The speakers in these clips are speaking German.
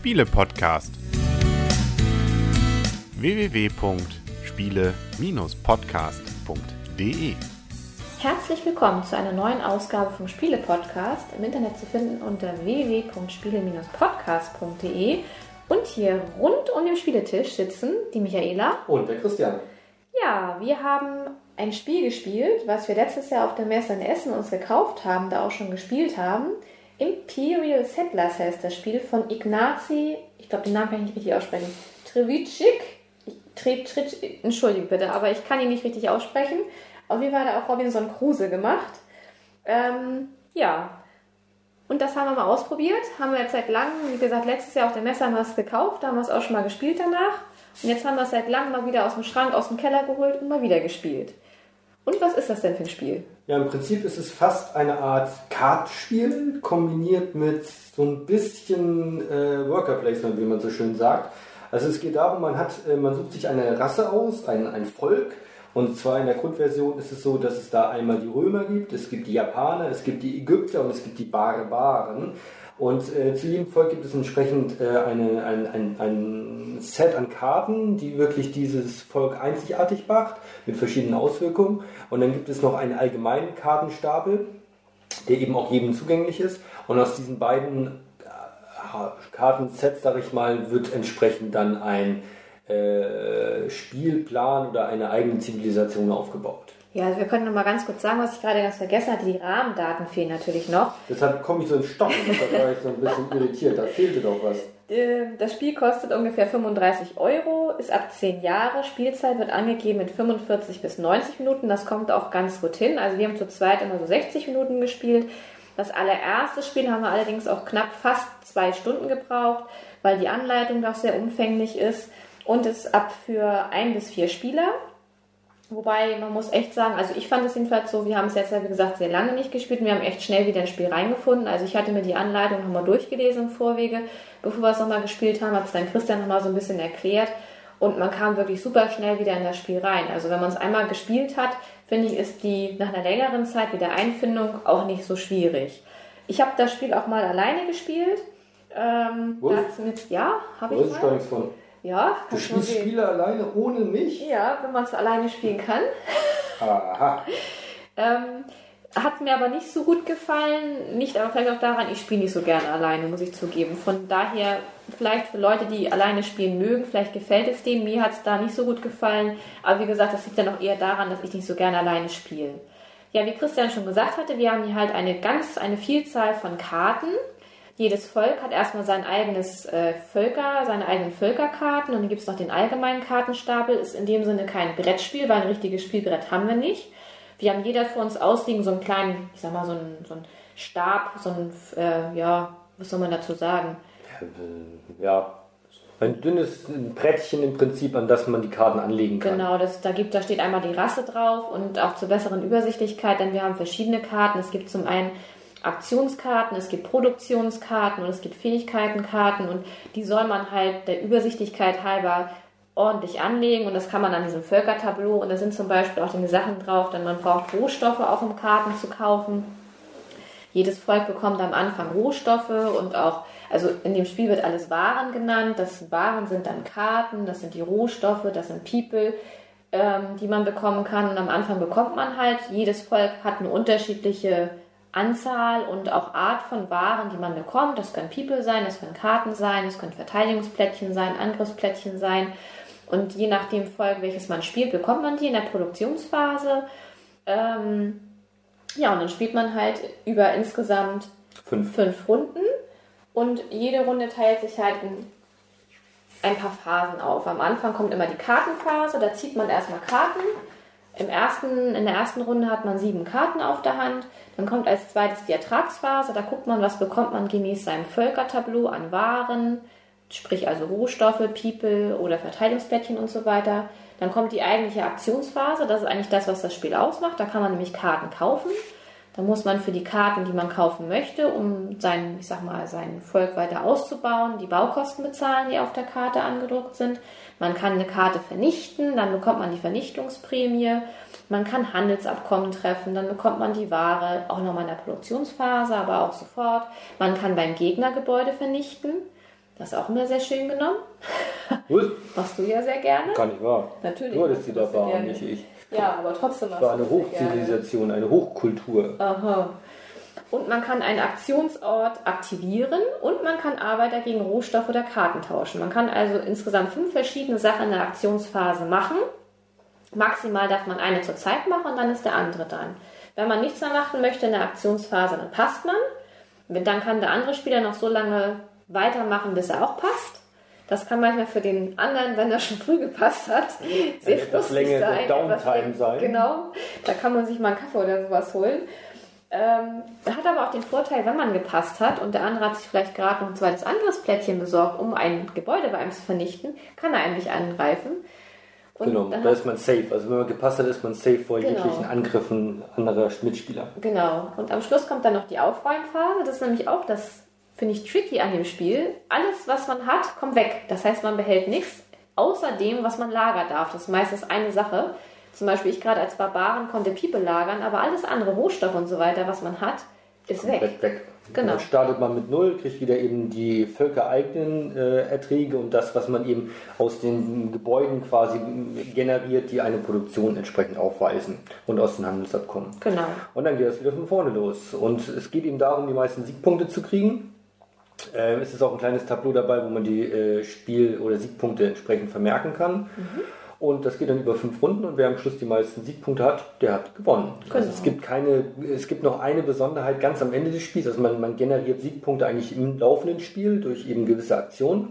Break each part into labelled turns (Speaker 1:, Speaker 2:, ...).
Speaker 1: Spiele-Podcast. www.spiele-podcast.de
Speaker 2: Herzlich willkommen zu einer neuen Ausgabe vom Spiele-Podcast, im Internet zu finden unter www.spiele-podcast.de und hier rund um den Spieletisch sitzen die Michaela
Speaker 3: Und der Christian.
Speaker 2: Ja, wir haben ein Spiel gespielt, was wir letztes Jahr auf der Messe in Essen uns gekauft haben, da auch schon gespielt haben. Imperial Settlers heißt das Spiel von Ignazi, ich glaube den Namen kann ich nicht richtig aussprechen, Trevicik. Tre, Tre, Entschuldigung bitte, aber ich kann ihn nicht richtig aussprechen. Auf jeden Fall hat er auch Robinson Crusoe gemacht. Ähm, ja, und das haben wir mal ausprobiert. Haben wir jetzt seit langem, wie gesagt, letztes Jahr auf der Messe haben wir es gekauft, da haben wir es auch schon mal gespielt danach. Und jetzt haben wir es seit langem mal wieder aus dem Schrank, aus dem Keller geholt und mal wieder gespielt. Und was ist das denn für ein Spiel?
Speaker 3: Ja, im Prinzip ist es fast eine Art Kartspiel, kombiniert mit so ein bisschen äh, Worker Placement, wie man so schön sagt. Also es geht darum, man, hat, äh, man sucht sich eine Rasse aus, ein, ein Volk. Und zwar in der Grundversion ist es so, dass es da einmal die Römer gibt, es gibt die Japaner, es gibt die Ägypter und es gibt die Barbaren. Und äh, zu jedem Volk gibt es entsprechend äh, eine, ein, ein, ein Set an Karten, die wirklich dieses Volk einzigartig macht, mit verschiedenen Auswirkungen. Und dann gibt es noch einen allgemeinen Kartenstapel, der eben auch jedem zugänglich ist. Und aus diesen beiden äh, Kartensets, sag ich mal, wird entsprechend dann ein äh, Spielplan oder eine eigene Zivilisation aufgebaut.
Speaker 2: Ja, also wir können noch mal ganz kurz sagen, was ich gerade ganz vergessen hatte. Die Rahmendaten fehlen natürlich noch.
Speaker 3: Deshalb komme ich so in Stocken, da war ich so ein bisschen irritiert, da fehlte doch was.
Speaker 2: Ähm, Das Spiel kostet ungefähr 35 Euro, ist ab 10 Jahre. Spielzeit wird angegeben mit 45 bis 90 Minuten. Das kommt auch ganz gut hin. Also wir haben zu zweit immer so 60 Minuten gespielt. Das allererste Spiel haben wir allerdings auch knapp fast zwei Stunden gebraucht, weil die Anleitung doch sehr umfänglich ist und ist ab für ein bis vier Spieler. Wobei man muss echt sagen, also ich fand es jedenfalls so, wir haben es jetzt wie gesagt sehr lange nicht gespielt und wir haben echt schnell wieder ins Spiel reingefunden. Also ich hatte mir die Anleitung nochmal durchgelesen im Vorwege, bevor wir es nochmal gespielt haben, hat es dann Christian nochmal so ein bisschen erklärt und man kam wirklich super schnell wieder in das Spiel rein. Also wenn man es einmal gespielt hat, finde ich, ist die nach einer längeren Zeit wieder Einfindung auch nicht so schwierig. Ich habe das Spiel auch mal alleine gespielt. Ähm, mit, ja, habe ich mal.
Speaker 3: gar nichts von.
Speaker 2: Ja,
Speaker 3: Du spielst. Spiele alleine ohne mich?
Speaker 2: Ja, wenn man es alleine spielen kann.
Speaker 3: Aha.
Speaker 2: Ähm, hat mir aber nicht so gut gefallen. Nicht aber vielleicht auch daran, ich spiele nicht so gerne alleine, muss ich zugeben. Von daher, vielleicht für Leute, die alleine spielen mögen, vielleicht gefällt es denen. Mir hat es da nicht so gut gefallen. Aber wie gesagt, das liegt dann auch eher daran, dass ich nicht so gerne alleine spiele. Ja, wie Christian schon gesagt hatte, wir haben hier halt eine ganz, eine Vielzahl von Karten. Jedes Volk hat erstmal sein eigenes äh, Völker, seine eigenen Völkerkarten und dann gibt es noch den allgemeinen Kartenstapel. Ist in dem Sinne kein Brettspiel, weil ein richtiges Spielbrett haben wir nicht. Wir haben jeder vor uns ausliegen so einen kleinen, ich sag mal, so einen, so einen Stab, so einen, äh, ja, was soll man dazu sagen?
Speaker 3: Ja, ein dünnes Brettchen im Prinzip, an das man die Karten anlegen kann.
Speaker 2: Genau, das, da, gibt, da steht einmal die Rasse drauf und auch zur besseren Übersichtlichkeit, denn wir haben verschiedene Karten. Es gibt zum einen Aktionskarten, es gibt Produktionskarten und es gibt Fähigkeitenkarten und die soll man halt der Übersichtlichkeit halber ordentlich anlegen und das kann man an diesem Völkertableau und da sind zum Beispiel auch die Sachen drauf, denn man braucht Rohstoffe auch um Karten zu kaufen. Jedes Volk bekommt am Anfang Rohstoffe und auch, also in dem Spiel wird alles Waren genannt. Das Waren sind dann Karten, das sind die Rohstoffe, das sind People, ähm, die man bekommen kann. Und am Anfang bekommt man halt, jedes Volk hat eine unterschiedliche Anzahl und auch Art von Waren, die man bekommt. Das können People sein, das können Karten sein, das können Verteidigungsplättchen sein, Angriffsplättchen sein. Und je nach dem Volk, welches man spielt, bekommt man die in der Produktionsphase. Ähm, ja, und dann spielt man halt über insgesamt
Speaker 3: Fünf.
Speaker 2: fünf Runden und jede Runde teilt sich halt in ein paar Phasen auf. Am Anfang kommt immer die Kartenphase, da zieht man erstmal Karten. Im ersten, in der ersten Runde hat man sieben Karten auf der Hand. Dann kommt als zweites die Ertragsphase, da guckt man, was bekommt man gemäß seinem Völkertableau an Waren, sprich also Rohstoffe, People oder Verteilungsplättchen und so weiter. Dann kommt die eigentliche Aktionsphase, das ist eigentlich das, was das Spiel ausmacht. Da kann man nämlich Karten kaufen. Da muss man für die Karten, die man kaufen möchte, um sein, ich sag mal, sein Volk weiter auszubauen, die Baukosten bezahlen, die auf der Karte angedruckt sind. Man kann eine Karte vernichten, dann bekommt man die Vernichtungsprämie. Man kann Handelsabkommen treffen, dann bekommt man die Ware auch nochmal in der Produktionsphase, aber auch sofort. Man kann beim Gegner Gebäude vernichten. Das ist auch immer sehr schön genommen.
Speaker 3: Gut,
Speaker 2: Machst du ja sehr gerne.
Speaker 3: kann ich wahr.
Speaker 2: Natürlich
Speaker 3: Nur, dass die
Speaker 2: du
Speaker 3: da
Speaker 2: das
Speaker 3: waren, nicht ich.
Speaker 2: Ja, aber trotzdem
Speaker 3: Es war eine. Hochzivilisation, eine Hochkultur.
Speaker 2: Aha. Und man kann einen Aktionsort aktivieren und man kann Arbeiter gegen Rohstoff oder Karten tauschen. Man kann also insgesamt fünf verschiedene Sachen in der Aktionsphase machen. Maximal darf man eine zur Zeit machen und dann ist der andere dran. Wenn man nichts mehr machen möchte in der Aktionsphase, dann passt man. Dann kann der andere Spieler noch so lange weitermachen, bis er auch passt. Das kann manchmal für den anderen, wenn er schon früh gepasst hat, sehr frustig sein.
Speaker 3: Downtime sein.
Speaker 2: Genau, da kann man sich mal einen Kaffee oder sowas holen. Ähm, hat aber auch den Vorteil, wenn man gepasst hat und der andere hat sich vielleicht gerade noch ein zweites Angriffsplättchen besorgt, um ein Gebäude bei einem zu vernichten, kann er eigentlich angreifen. Und
Speaker 3: Genau, da ist man safe. Also wenn man gepasst hat, ist man safe vor
Speaker 2: Genau.
Speaker 3: jeglichen Angriffen anderer Mitspieler.
Speaker 2: Genau. Und am Schluss kommt dann noch die Aufräumphase. Das ist nämlich auch das, finde ich, tricky an dem Spiel. Alles, was man hat, kommt weg. Das heißt, man behält nichts außer dem, was man lagern darf. Das ist meistens eine Sache. Zum Beispiel ich gerade als Barbaren konnte Piepe lagern, aber alles andere, Rohstoff und so weiter, was man hat, ist weg.
Speaker 3: Weg, weg.
Speaker 2: Genau.
Speaker 3: Dann startet man mit Null, kriegt wieder eben die völkereigenen äh, Erträge und das, was man eben aus den Gebäuden quasi generiert, die eine Produktion entsprechend aufweisen und aus den Handelsabkommen.
Speaker 2: Genau.
Speaker 3: Und dann geht es wieder von vorne los. Und es geht eben darum, die meisten Siegpunkte zu kriegen. Ähm, es ist auch ein kleines Tableau dabei, wo man die äh, Spiel- oder Siegpunkte entsprechend vermerken kann. Und das geht dann über fünf Runden und wer am Schluss die meisten Siegpunkte hat, der hat gewonnen. Also
Speaker 2: Genau.
Speaker 3: es gibt keine, es gibt noch eine Besonderheit ganz am Ende des Spiels. Also man, man generiert Siegpunkte eigentlich im laufenden Spiel durch eben gewisse Aktionen.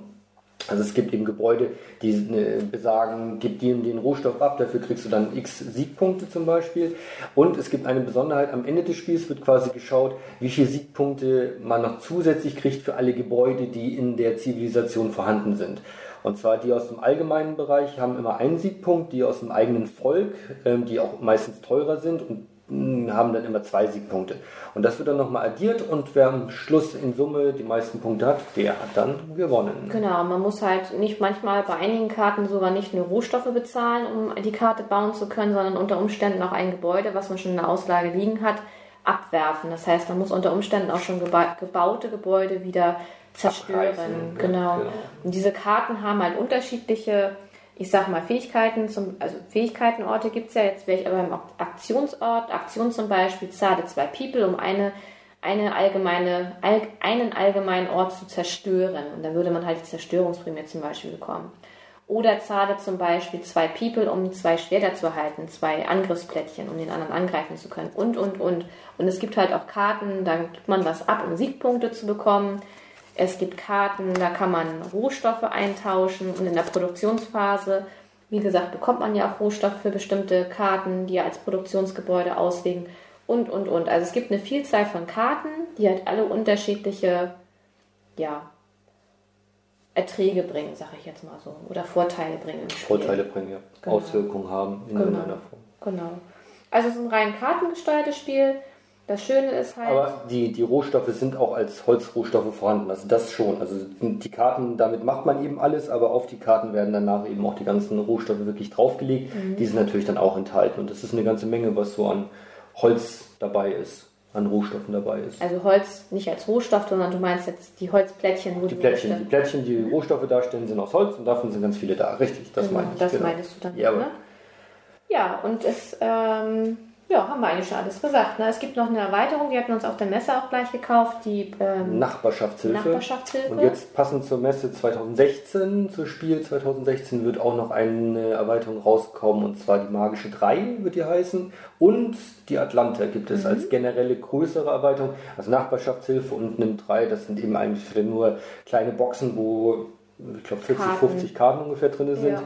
Speaker 3: Also es gibt eben Gebäude, die äh, besagen, gib dir den Rohstoff ab, dafür kriegst du dann x Siegpunkte zum Beispiel. Und es gibt eine Besonderheit, am Ende des Spiels wird quasi geschaut, wie viele Siegpunkte man noch zusätzlich kriegt für alle Gebäude, die in der Zivilisation vorhanden sind. Und zwar die aus dem allgemeinen Bereich haben immer einen Siegpunkt, die aus dem eigenen Volk, ähm, die auch meistens teurer sind und haben dann immer zwei Siegpunkte. Und das wird dann nochmal addiert und wer am Schluss in Summe die meisten Punkte hat, der hat dann gewonnen.
Speaker 2: Genau, man muss halt nicht manchmal bei einigen Karten sogar nicht nur Rohstoffe bezahlen, um die Karte bauen zu können, sondern unter Umständen auch ein Gebäude, was man schon in der Auslage liegen hat, abwerfen. Das heißt, man muss unter Umständen auch schon geba gebaute Gebäude wieder zerstören.
Speaker 3: Abreißen,
Speaker 2: Genau.
Speaker 3: genau.
Speaker 2: Und diese Karten haben halt unterschiedliche, ich sag mal, Fähigkeiten. Zum, also Fähigkeitenorte gibt es ja, jetzt wäre ich aber im Aktionsort. Aktion zum Beispiel, zahle zwei People, um eine eine allgemeine, all, einen allgemeinen Ort zu zerstören. Und dann würde man halt die Zerstörungsprämie zum Beispiel bekommen. Oder zahle zum Beispiel zwei People, um zwei Schwerter zu erhalten, zwei Angriffsplättchen, um den anderen angreifen zu können. Und, und, und. Und es gibt halt auch Karten, da gibt man was ab, um Siegpunkte zu bekommen. Es gibt Karten, da kann man Rohstoffe eintauschen. Und in der Produktionsphase, wie gesagt, bekommt man ja auch Rohstoffe für bestimmte Karten, die ja als Produktionsgebäude auslegen. Und, und, und. Also es gibt eine Vielzahl von Karten, die halt alle unterschiedliche, ja, Erträge bringen, sage ich jetzt mal so. Oder Vorteile bringen im Spiel.
Speaker 3: Vorteile bringen, ja.
Speaker 2: Genau.
Speaker 3: Auswirkungen haben in
Speaker 2: Genau.
Speaker 3: irgendeiner Form.
Speaker 2: Genau. Also es ist ein rein kartengesteuertes Spiel. Das Schöne ist halt.
Speaker 3: Aber die, die Rohstoffe sind auch als Holzrohstoffe vorhanden. Also das schon. Also die Karten, damit macht man eben alles, aber auf die Karten werden danach eben auch die ganzen Rohstoffe wirklich draufgelegt.
Speaker 2: Mhm.
Speaker 3: Die sind natürlich dann auch enthalten. Und das ist eine ganze Menge, was so an Holz dabei ist, an Rohstoffen dabei ist.
Speaker 2: also Holz nicht als Rohstoff, sondern du meinst jetzt die Holzplättchen, wo
Speaker 3: Die Plättchen, die Plättchen, die Rohstoffe darstellen, sind aus Holz und davon sind ganz viele da. Richtig, das
Speaker 2: genau,
Speaker 3: meine ich.
Speaker 2: Das
Speaker 3: genau.
Speaker 2: meinst du dann,
Speaker 3: Ja,
Speaker 2: ne? Ja, und es, ähm, ja, haben wir eigentlich schon alles gesagt. Ne? Es gibt noch eine Erweiterung, die hatten wir uns auf der Messe auch gleich gekauft, die ähm,
Speaker 3: Nachbarschaftshilfe.
Speaker 2: Nachbarschaftshilfe.
Speaker 3: Und jetzt passend zur Messe 2016, zur Spiel 2016, wird auch noch eine Erweiterung rauskommen und zwar die Magische 3 wird die heißen und die Atlanta gibt
Speaker 2: Mhm.
Speaker 3: es als generelle größere Erweiterung. Also Nachbarschaftshilfe und NIM 3, das sind eben eigentlich nur kleine Boxen, wo ich glaube 40,
Speaker 2: Karten.
Speaker 3: 50 Karten ungefähr drin sind,
Speaker 2: Ja.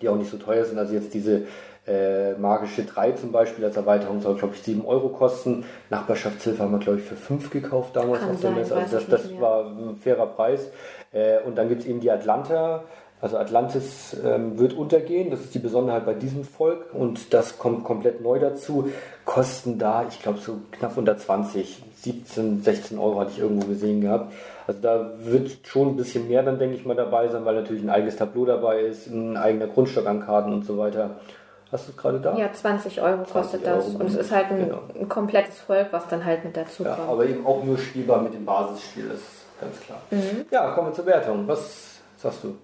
Speaker 3: die auch nicht so teuer sind. Also jetzt diese äh, Magische 3 zum Beispiel als Erweiterung soll, glaube ich, 7 Euro kosten. Nachbarschaftshilfe haben wir, glaube ich, für 5 gekauft damals
Speaker 2: Kann
Speaker 3: auf der Messe. Also das, das war ein fairer Preis. Äh, und dann gibt es eben die Atlanta. Also Atlantis ähm, wird untergehen, das ist die Besonderheit bei diesem Volk und das kommt komplett neu dazu. Kosten da, ich glaube, so knapp unter 20, 17, 16 Euro hatte ich irgendwo gesehen gehabt. Also da wird schon ein bisschen mehr dann, denke ich mal, dabei sein, weil natürlich ein eigenes Tableau dabei ist, ein eigener Grundstock an Karten und so weiter. Hast du es gerade da?
Speaker 2: Ja, 20 Euro kostet
Speaker 3: 20 Euro,
Speaker 2: das. Und es ist halt ein,
Speaker 3: genau.
Speaker 2: ein komplettes Volk, was dann halt mit dazu
Speaker 3: Ja,
Speaker 2: kommt.
Speaker 3: aber eben auch nur spielbar mit dem Basisspiel. Das, ganz klar. Mhm. Ja, kommen wir zur Wertung. Was sagst du?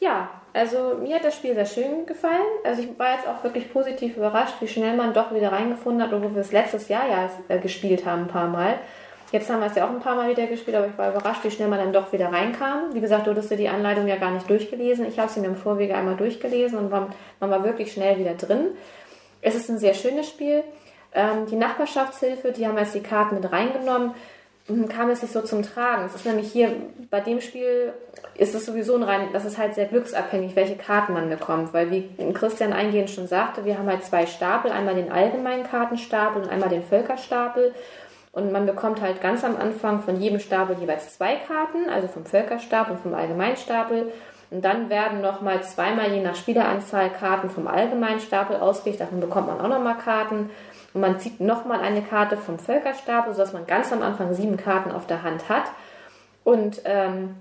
Speaker 2: Ja, also mir hat das Spiel sehr schön gefallen. Also ich war jetzt auch wirklich positiv überrascht, wie schnell man doch wieder reingefunden hat, obwohl wir es letztes Jahr ja äh, gespielt haben, ein paar Mal. Jetzt haben wir es ja auch ein paar Mal wieder gespielt, aber ich war überrascht, wie schnell man dann doch wieder reinkam. Wie gesagt, du hattest dir die Anleitung ja gar nicht durchgelesen. Ich habe sie mir im Vorwege einmal durchgelesen und man, man war wirklich schnell wieder drin. Es ist ein sehr schönes Spiel. Ähm, die Nachbarschaftshilfe, die haben jetzt die Karten mit reingenommen, hm, kam es nicht so zum Tragen. Es ist nämlich hier bei dem Spiel ist es sowieso ein rein, das ist halt sehr glücksabhängig, welche Karten man bekommt, weil wie Christian eingehend schon sagte, wir haben halt zwei Stapel, einmal den allgemeinen Kartenstapel und einmal den Völkerstapel. Und man bekommt halt ganz am Anfang von jedem Stapel jeweils zwei Karten, also vom Völkerstapel und vom Allgemeinstapel. Und dann werden nochmal zweimal je nach Spieleranzahl Karten vom Allgemeinstapel ausgelegt. Davon bekommt man auch nochmal Karten. Und man zieht nochmal eine Karte vom Völkerstapel, sodass man ganz am Anfang sieben Karten auf der Hand hat. Und ähm,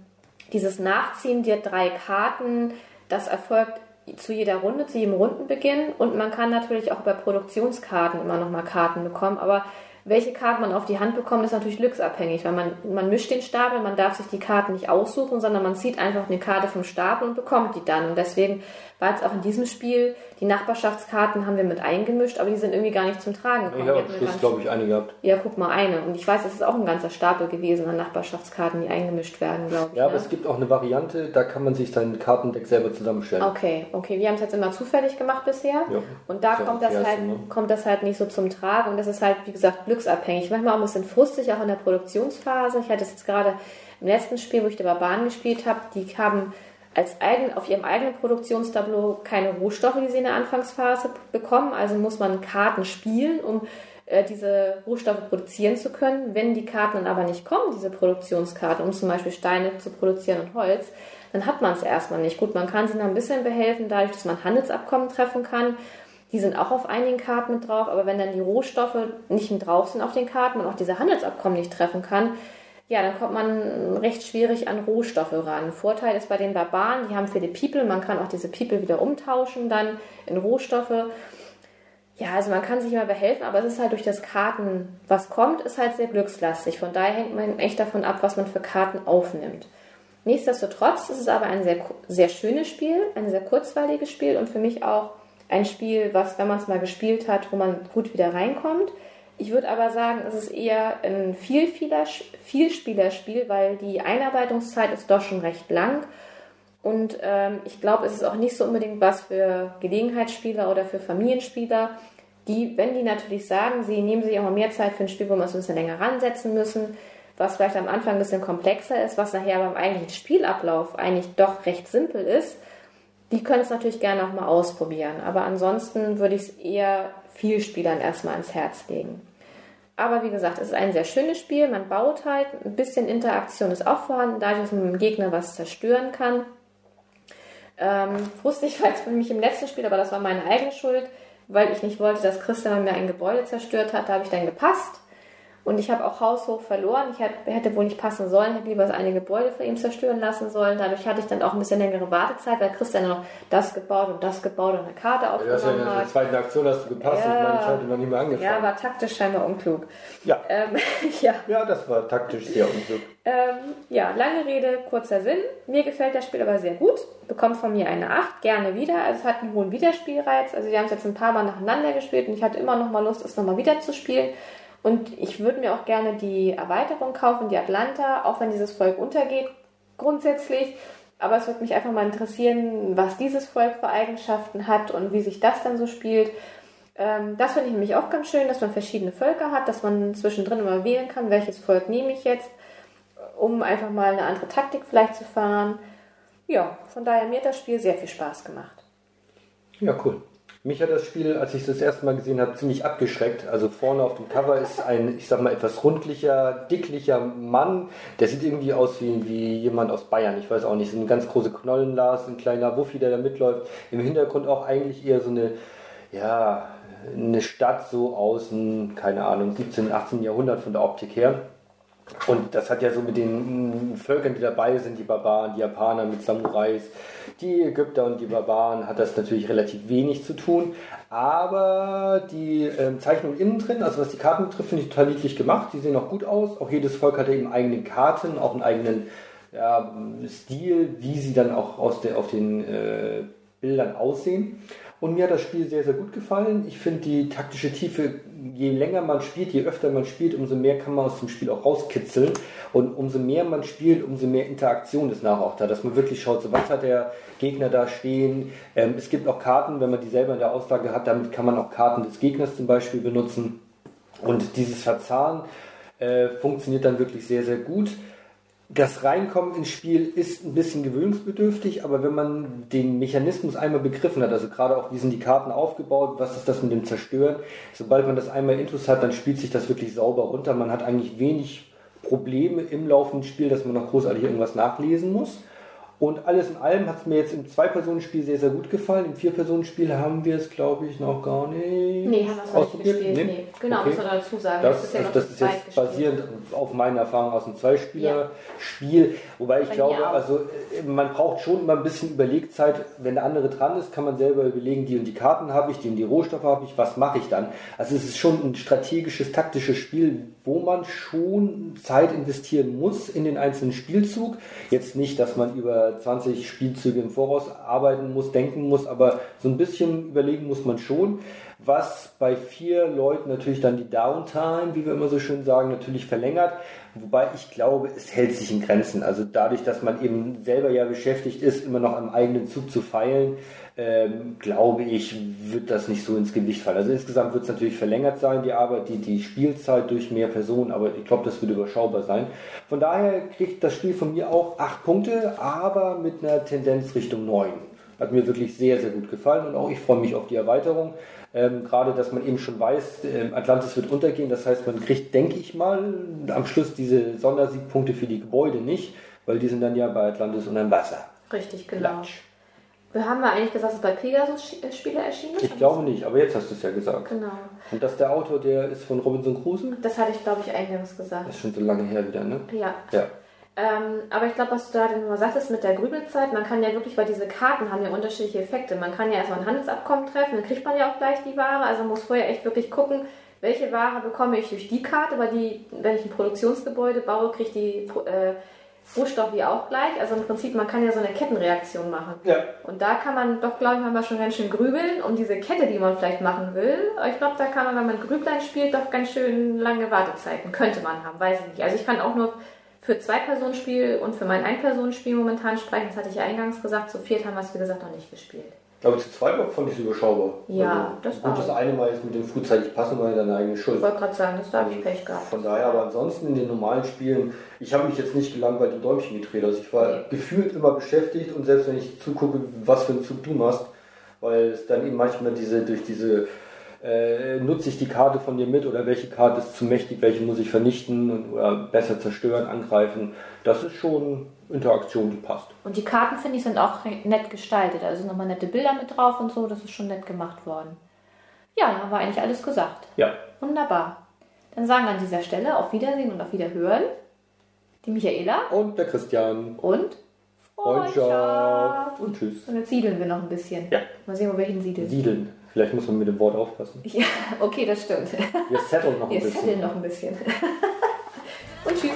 Speaker 2: dieses Nachziehen der drei Karten, das erfolgt zu jeder Runde, zu jedem Rundenbeginn. Und man kann natürlich auch bei Produktionskarten immer nochmal Karten bekommen. Aber welche Karten man auf die Hand bekommt, ist natürlich glücksabhängig, weil man, man mischt den Stapel, man darf sich die Karten nicht aussuchen, sondern man zieht einfach eine Karte vom Stapel und bekommt die dann. Und deswegen war jetzt auch in diesem Spiel, die Nachbarschaftskarten haben wir mit eingemischt, aber die sind irgendwie gar nicht zum Tragen
Speaker 3: gekommen. Ich habe glaube ich, eine gehabt.
Speaker 2: Ja, guck mal, eine. Und ich weiß, es ist auch ein ganzer Stapel gewesen an Nachbarschaftskarten, die eingemischt werden, glaube ich.
Speaker 3: Ja, aber ne? es gibt auch eine Variante, da kann man sich sein Kartendeck selber zusammenstellen.
Speaker 2: Okay, okay. Wir haben es jetzt immer zufällig gemacht bisher. Ja. Und da kommt das, halt, ne? kommt das halt nicht so zum Tragen. Und das ist halt, wie gesagt, glücksabhängig. Manchmal auch ein bisschen frustig, auch in der Produktionsphase. Ich hatte es jetzt gerade im letzten Spiel, wo ich die Barbaren gespielt habe, die haben als eigen, auf ihrem eigenen Produktionstableau keine Rohstoffe, die sie in der Anfangsphase bekommen. Also muss man Karten spielen, um äh, diese Rohstoffe produzieren zu können. Wenn die Karten dann aber nicht kommen, diese Produktionskarten, um zum Beispiel Steine zu produzieren und Holz, dann hat man es erstmal nicht. Gut, man kann sich noch ein bisschen behelfen, dadurch, dass man Handelsabkommen treffen kann. Die sind auch auf einigen Karten mit drauf, aber wenn dann die Rohstoffe nicht mit drauf sind auf den Karten und auch diese Handelsabkommen nicht treffen kann, ja, dann kommt man recht schwierig an Rohstoffe ran. Vorteil ist bei den Barbaren, die haben viele People, man kann auch diese People wieder umtauschen dann in Rohstoffe. Ja, also man kann sich immer behelfen, aber es ist halt durch das Karten, was kommt, ist halt sehr glückslastig. Von daher hängt man echt davon ab, was man für Karten aufnimmt. Nichtsdestotrotz ist es aber ein sehr, sehr schönes Spiel, ein sehr kurzweiliges Spiel und für mich auch ein Spiel, was, wenn man es mal gespielt hat, wo man gut wieder reinkommt. Ich würde aber sagen, es ist eher ein Vielspielerspiel, weil die Einarbeitungszeit ist doch schon recht lang. Und ähm, ich glaube, es ist auch nicht so unbedingt was für Gelegenheitsspieler oder für Familienspieler, die, wenn die natürlich sagen, sie nehmen sich auch mal mehr Zeit für ein Spiel, wo man es ein bisschen länger ransetzen müssen, was vielleicht am Anfang ein bisschen komplexer ist, was nachher beim eigentlichen Spielablauf eigentlich doch recht simpel ist, die können es natürlich gerne auch mal ausprobieren. Aber ansonsten würde ich es eher Vielspielern erstmal ans Herz legen. Aber wie gesagt, es ist ein sehr schönes Spiel. Man baut halt, ein bisschen Interaktion ist auch vorhanden, dadurch, dass man mit dem Gegner was zerstören kann. Ähm, wusste ich jetzt für mich im letzten Spiel, aber das war meine eigene Schuld, weil ich nicht wollte, dass Christian mir ein Gebäude zerstört hat. Da habe ich dann gepasst und ich habe auch haushoch verloren. Ich hätte wohl nicht passen sollen, hätte lieber das eine Gebäude von ihm zerstören lassen sollen. Dadurch hatte ich dann auch ein bisschen längere Wartezeit, weil Christian noch das gebaut und das gebaut und eine Karte aufgenommen
Speaker 3: ja, hat. In der zweiten Aktion hast du gepasst. Ja, ich meine, ich hatte noch nicht mehr angefangen.
Speaker 2: Ja, war taktisch scheinbar unklug.
Speaker 3: Ja. Ähm, ja. ja, das war taktisch sehr unklug.
Speaker 2: Ähm, ja, lange Rede, kurzer Sinn. Mir gefällt das Spiel aber sehr gut. Bekommt von mir eine 8, gerne wieder. Also es hat einen hohen Wiederspielreiz. Also wir haben es jetzt ein paar Mal nacheinander gespielt und ich hatte immer noch mal Lust, es nochmal wieder zu spielen. Und ich würde mir auch gerne die Erweiterung kaufen, die Atlanta, auch wenn dieses Volk untergeht, grundsätzlich. Aber es würde mich einfach mal interessieren, was dieses Volk für Eigenschaften hat und wie sich das dann so spielt. Ähm, das finde ich nämlich auch ganz schön, dass man verschiedene Völker hat, dass man zwischendrin immer wählen kann, welches Volk nehme ich jetzt, um einfach mal eine andere Taktik vielleicht zu fahren. Ja, von daher mir hat das Spiel sehr viel Spaß gemacht.
Speaker 3: Ja, cool. Mich hat das Spiel, als ich es das erste Mal gesehen habe, ziemlich abgeschreckt. Also vorne auf dem Cover ist ein, ich sag mal, etwas rundlicher, dicklicher Mann. Der sieht irgendwie aus wie, wie jemand aus Bayern. Ich weiß auch nicht. So eine ganz große Knollenlas, ein kleiner Wuffi, der da mitläuft. Im Hintergrund auch eigentlich eher so eine, ja, eine Stadt so außen, keine Ahnung, 17., 18. Jahrhundert von der Optik her. Und das hat ja so mit den mm, Völkern, die dabei sind, die Barbaren, die Japaner mit Samurais, die Ägypter und die Barbaren, hat das natürlich relativ wenig zu tun. Aber die ähm, Zeichnung innen drin, also was die Karten betrifft, finde ich total niedlich gemacht. Die sehen auch gut aus. Auch jedes Volk hat eben eigene Karten, auch einen eigenen ja, Stil, wie sie dann auch aus der, auf den äh, Bildern aussehen. Und mir hat das Spiel sehr, sehr gut gefallen. Ich finde die taktische Tiefe, je länger man spielt, je öfter man spielt, umso mehr kann man aus dem Spiel auch rauskitzeln. Und umso mehr man spielt, umso mehr Interaktion ist nachher auch da, dass man wirklich schaut, so was hat der Gegner da stehen. Ähm, es gibt auch Karten, wenn man die selber in der Auslage hat, damit kann man auch Karten des Gegners zum Beispiel benutzen. Und dieses Verzahnen äh, funktioniert dann wirklich sehr, sehr gut das Reinkommen ins Spiel ist ein bisschen gewöhnungsbedürftig, aber wenn man den Mechanismus einmal begriffen hat, also gerade auch, wie sind die Karten aufgebaut, was ist das mit dem Zerstören, sobald man das einmal Intus hat, dann spielt sich das wirklich sauber runter. Man hat eigentlich wenig Probleme im laufenden Spiel, dass man noch großartig irgendwas nachlesen muss. Und alles in allem hat es mir jetzt im Zwei-Personen-Spiel sehr, sehr gut gefallen. Im Vier-Personen-Spiel haben wir es, glaube ich, noch gar nicht.
Speaker 2: Nee, haben wir es nicht gespielt. Nee. nee. Genau, okay. muss man dazu sagen.
Speaker 3: Das, das ist, ja also das ist jetzt basierend auf meiner Erfahrung aus dem Zwei-Spieler-Spiel. Ja. Wobei ich Bei glaube, also äh, man braucht schon immer ein bisschen Überlegzeit. Wenn der andere dran ist, kann man selber überlegen, die und die Karten habe ich, die und die Rohstoffe habe ich, was mache ich dann? Also es ist schon ein strategisches, taktisches Spiel, wo man schon Zeit investieren muss in den einzelnen Spielzug. Jetzt nicht, dass man über 20 Spielzüge im Voraus arbeiten muss, denken muss, aber so ein bisschen überlegen muss man schon. Was bei vier Leuten natürlich dann die Downtime, wie wir immer so schön sagen, natürlich verlängert. Wobei ich glaube, es hält sich in Grenzen. Also dadurch, dass man eben selber ja beschäftigt ist, immer noch am eigenen Zug zu feilen, ähm, glaube ich, wird das nicht so ins Gewicht fallen. Also insgesamt wird es natürlich verlängert sein, die Arbeit, die, die Spielzeit durch mehr Personen, aber ich glaube, das wird überschaubar sein. Von daher kriegt das Spiel von mir auch acht Punkte, aber mit einer Tendenz Richtung neun. Hat mir wirklich sehr, sehr gut gefallen und auch ich freue mich auf die Erweiterung. Ähm, gerade, dass man eben schon weiß, äh, Atlantis wird untergehen. Das heißt, man kriegt, denke ich mal, am Schluss diese Sondersiegpunkte für die Gebäude nicht, weil die sind dann ja bei Atlantis unter dem Wasser.
Speaker 2: Richtig, genau. Klatsch. Wir haben ja eigentlich gesagt, dass bei Pegasus äh, Spiele erschienen
Speaker 3: ist. Ich glaube nicht, aber jetzt hast du es ja gesagt.
Speaker 2: Genau.
Speaker 3: Und dass der Autor, der ist von Robinson Crusoe?
Speaker 2: Das hatte ich, glaube ich, eingangs gesagt.
Speaker 3: Das ist schon so lange her wieder, ne?
Speaker 2: Ja.
Speaker 3: Ja.
Speaker 2: Ähm, aber ich glaube, was du da denn mal sagtest mit der Grübelzeit, man kann ja wirklich, weil diese Karten haben ja unterschiedliche Effekte. Man kann ja erstmal ein Handelsabkommen treffen, dann kriegt man ja auch gleich die Ware. Also man muss vorher echt wirklich gucken, welche Ware bekomme ich durch die Karte, weil die, wenn ich ein Produktionsgebäude baue, kriege ich die äh, Rohstoff wie auch gleich. Also im Prinzip, man kann ja so eine Kettenreaktion machen.
Speaker 3: Ja.
Speaker 2: Und da kann man doch, glaube ich, manchmal schon ganz schön grübeln um diese Kette, die man vielleicht machen will. Ich glaube, da kann man, wenn man Grüblein spielt, doch ganz schön lange Wartezeiten. Könnte man haben, weiß ich nicht. Also ich kann auch nur für Zwei-Personen-Spiel und für mein Ein-Personen-Spiel momentan sprechen. Das hatte ich ja eingangs gesagt. Zu viert haben wir es, wie gesagt, noch nicht gespielt.
Speaker 3: Aber zu zweit fand ich es überschaubar.
Speaker 2: Ja, also, das war.
Speaker 3: Gut, das eine Mal jetzt mit dem frühzeitig passen war ja deine eigene Schuld.
Speaker 2: Ich wollte gerade sagen, das da habe ich Pech gehabt.
Speaker 3: Von daher, aber ansonsten in den normalen Spielen, ich habe mich jetzt nicht gelangweilt im Däumchen gedreht. Also ich war nee. gefühlt immer beschäftigt und selbst wenn ich zugucke, was für einen Zug du machst, weil es dann eben manchmal diese, durch diese äh, nutze ich die Karte von dir mit oder welche Karte ist zu mächtig, welche muss ich vernichten oder besser zerstören, angreifen. Das ist schon Interaktion, die passt.
Speaker 2: Und die Karten, finde ich, sind auch nett gestaltet. Also nochmal nette Bilder mit drauf und so, das ist schon nett gemacht worden. Ja, dann haben wir eigentlich alles gesagt.
Speaker 3: Ja.
Speaker 2: Wunderbar. Dann sagen wir an dieser Stelle auf Wiedersehen und auf Wiederhören die Michaela.
Speaker 3: Und der Christian.
Speaker 2: Und
Speaker 3: Freundschaft. Und tschüss.
Speaker 2: Und jetzt siedeln wir noch ein bisschen.
Speaker 3: Ja.
Speaker 2: Mal sehen, wo wir hinsiedeln.
Speaker 3: Siedeln. Vielleicht muss man mit dem Wort aufpassen.
Speaker 2: Ja, okay, das stimmt.
Speaker 3: Wir setteln noch ein
Speaker 2: wir
Speaker 3: bisschen.
Speaker 2: Wir setteln noch ein bisschen. Und tschüss.